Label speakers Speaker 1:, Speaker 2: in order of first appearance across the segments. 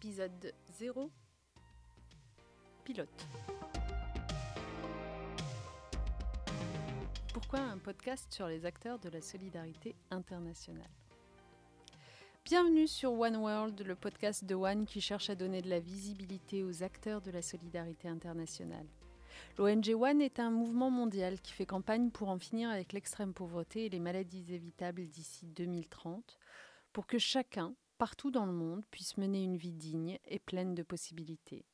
Speaker 1: Épisode 0 Pilote. Pourquoi un podcast sur les acteurs de la solidarité internationale? Bienvenue sur One World, le podcast de One qui cherche à donner de la visibilité aux acteurs de la solidarité internationale. L'ONG One est un mouvement mondial qui fait campagne pour en finir avec l'extrême pauvreté et les maladies évitables d'ici 2030, pour que chacun, partout dans le monde, puisse mener une vie digne et pleine de possibilités.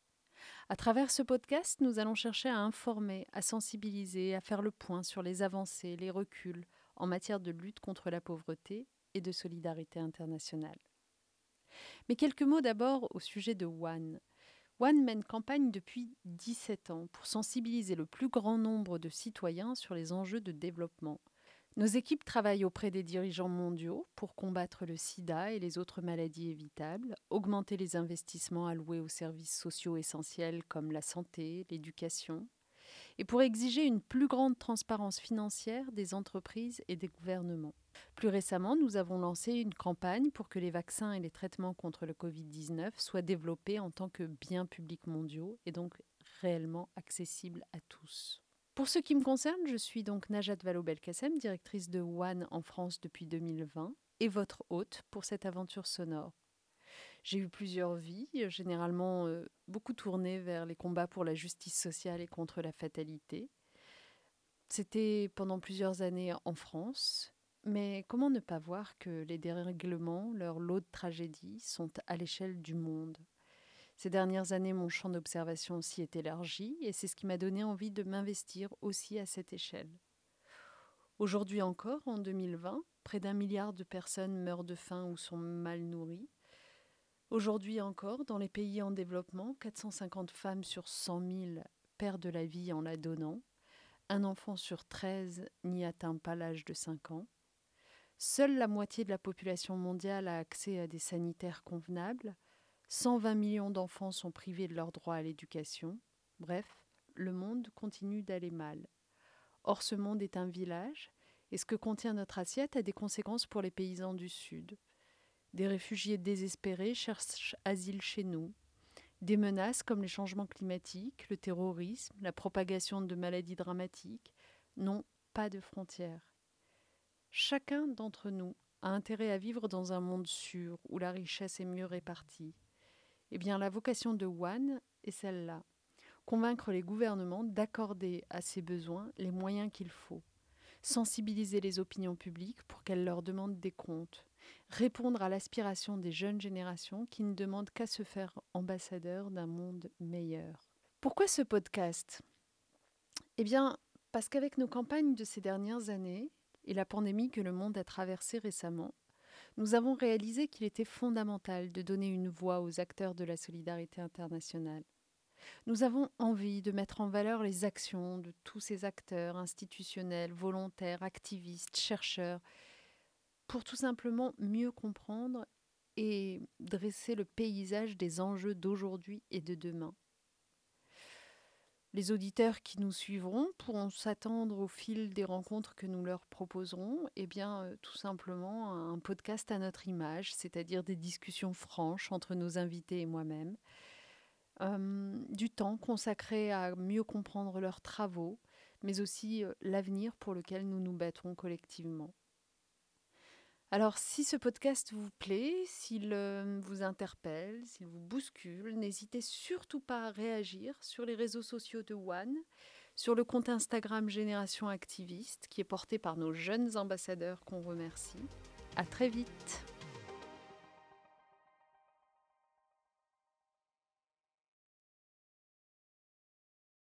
Speaker 1: À travers ce podcast, nous allons chercher à informer, à sensibiliser, à faire le point sur les avancées, les reculs en matière de lutte contre la pauvreté et de solidarité internationale. Mais quelques mots d'abord au sujet de One. One mène campagne depuis 17 ans pour sensibiliser le plus grand nombre de citoyens sur les enjeux de développement. Nos équipes travaillent auprès des dirigeants mondiaux pour combattre le sida et les autres maladies évitables, augmenter les investissements alloués aux services sociaux essentiels comme la santé, l'éducation, et pour exiger une plus grande transparence financière des entreprises et des gouvernements. Plus récemment, nous avons lancé une campagne pour que les vaccins et les traitements contre le Covid-19 soient développés en tant que biens publics mondiaux et donc réellement accessibles à tous. Pour ce qui me concerne, je suis donc Najat Vallaud-Belkacem, directrice de One en France depuis 2020 et votre hôte pour cette aventure sonore. J'ai eu plusieurs vies, généralement euh, beaucoup tournées vers les combats pour la justice sociale et contre la fatalité. C'était pendant plusieurs années en France, mais comment ne pas voir que les dérèglements, leur lot de tragédies, sont à l'échelle du monde? Ces dernières années, mon champ d'observation s'y est élargi et c'est ce qui m'a donné envie de m'investir aussi à cette échelle. Aujourd'hui encore, en 2020, près d'un milliard de personnes meurent de faim ou sont mal nourries. Aujourd'hui encore, dans les pays en développement, 450 femmes sur 100 000 perdent la vie en la donnant. Un enfant sur 13 n'y atteint pas l'âge de 5 ans. Seule la moitié de la population mondiale a accès à des sanitaires convenables. 120 millions d'enfants sont privés de leur droit à l'éducation. Bref, le monde continue d'aller mal. Or, ce monde est un village, et ce que contient notre assiette a des conséquences pour les paysans du Sud. Des réfugiés désespérés cherchent asile chez nous. Des menaces comme les changements climatiques, le terrorisme, la propagation de maladies dramatiques n'ont pas de frontières. Chacun d'entre nous a intérêt à vivre dans un monde sûr où la richesse est mieux répartie. Eh bien, la vocation de One est celle-là convaincre les gouvernements d'accorder à ces besoins les moyens qu'il faut sensibiliser les opinions publiques pour qu'elles leur demandent des comptes, répondre à l'aspiration des jeunes générations qui ne demandent qu'à se faire ambassadeurs d'un monde meilleur. Pourquoi ce podcast? Eh bien, parce qu'avec nos campagnes de ces dernières années et la pandémie que le monde a traversée récemment, nous avons réalisé qu'il était fondamental de donner une voix aux acteurs de la solidarité internationale. Nous avons envie de mettre en valeur les actions de tous ces acteurs institutionnels, volontaires, activistes, chercheurs, pour tout simplement mieux comprendre et dresser le paysage des enjeux d'aujourd'hui et de demain. Les auditeurs qui nous suivront pourront s'attendre au fil des rencontres que nous leur proposerons, eh euh, tout simplement un podcast à notre image, c'est-à-dire des discussions franches entre nos invités et moi-même, euh, du temps consacré à mieux comprendre leurs travaux, mais aussi euh, l'avenir pour lequel nous nous battrons collectivement. Alors si ce podcast vous plaît, s'il euh, vous interpelle, s'il vous bouscule, n'hésitez surtout pas à réagir sur les réseaux sociaux de One, sur le compte Instagram Génération Activiste qui est porté par nos jeunes ambassadeurs qu'on remercie. À très vite.